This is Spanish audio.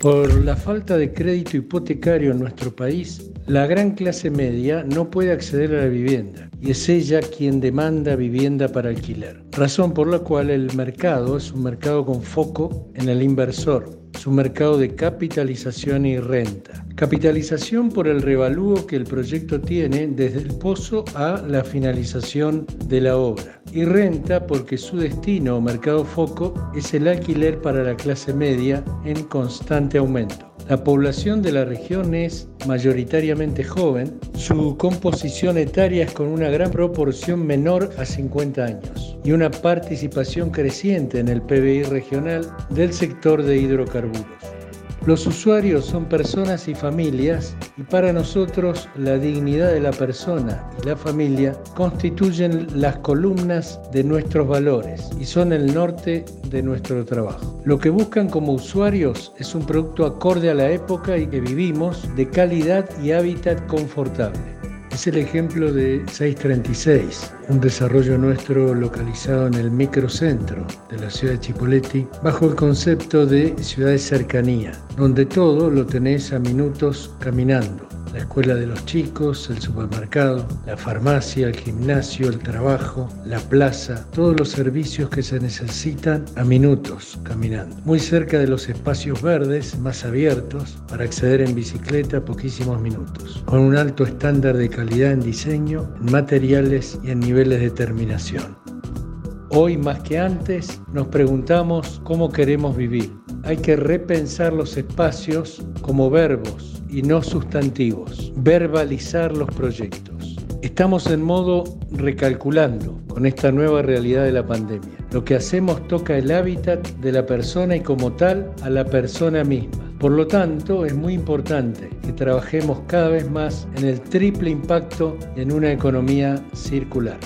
Por la falta de crédito hipotecario en nuestro país, la gran clase media no puede acceder a la vivienda y es ella quien demanda vivienda para alquiler. Razón por la cual el mercado es un mercado con foco en el inversor, es un mercado de capitalización y renta. Capitalización por el revalúo que el proyecto tiene desde el pozo a la finalización de la obra. Y renta porque su destino o mercado foco es el alquiler para la clase media en constante aumento. La población de la región es mayoritariamente joven, su composición etaria es con una gran proporción menor a 50 años y una participación creciente en el PBI regional del sector de hidrocarburos. Los usuarios son personas y familias y para nosotros la dignidad de la persona y la familia constituyen las columnas de nuestros valores y son el norte de nuestro trabajo. Lo que buscan como usuarios es un producto acorde a la época y que vivimos de calidad y hábitat confortable. Es el ejemplo de 636, un desarrollo nuestro localizado en el microcentro de la ciudad de Chipoleti, bajo el concepto de ciudad de cercanía, donde todo lo tenés a minutos caminando la escuela de los chicos, el supermercado, la farmacia, el gimnasio, el trabajo, la plaza, todos los servicios que se necesitan a minutos caminando. Muy cerca de los espacios verdes más abiertos para acceder en bicicleta a poquísimos minutos. Con un alto estándar de calidad en diseño, en materiales y en niveles de terminación. Hoy más que antes nos preguntamos cómo queremos vivir. Hay que repensar los espacios como verbos y no sustantivos, verbalizar los proyectos. Estamos en modo recalculando con esta nueva realidad de la pandemia. Lo que hacemos toca el hábitat de la persona y como tal a la persona misma. Por lo tanto, es muy importante que trabajemos cada vez más en el triple impacto en una economía circular.